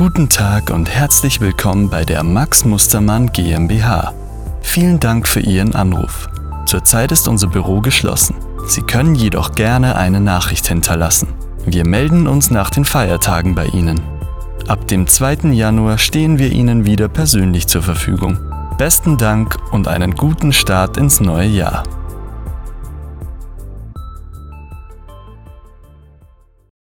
Guten Tag und herzlich willkommen bei der Max Mustermann GmbH. Vielen Dank für Ihren Anruf. Zurzeit ist unser Büro geschlossen. Sie können jedoch gerne eine Nachricht hinterlassen. Wir melden uns nach den Feiertagen bei Ihnen. Ab dem 2. Januar stehen wir Ihnen wieder persönlich zur Verfügung. Besten Dank und einen guten Start ins neue Jahr.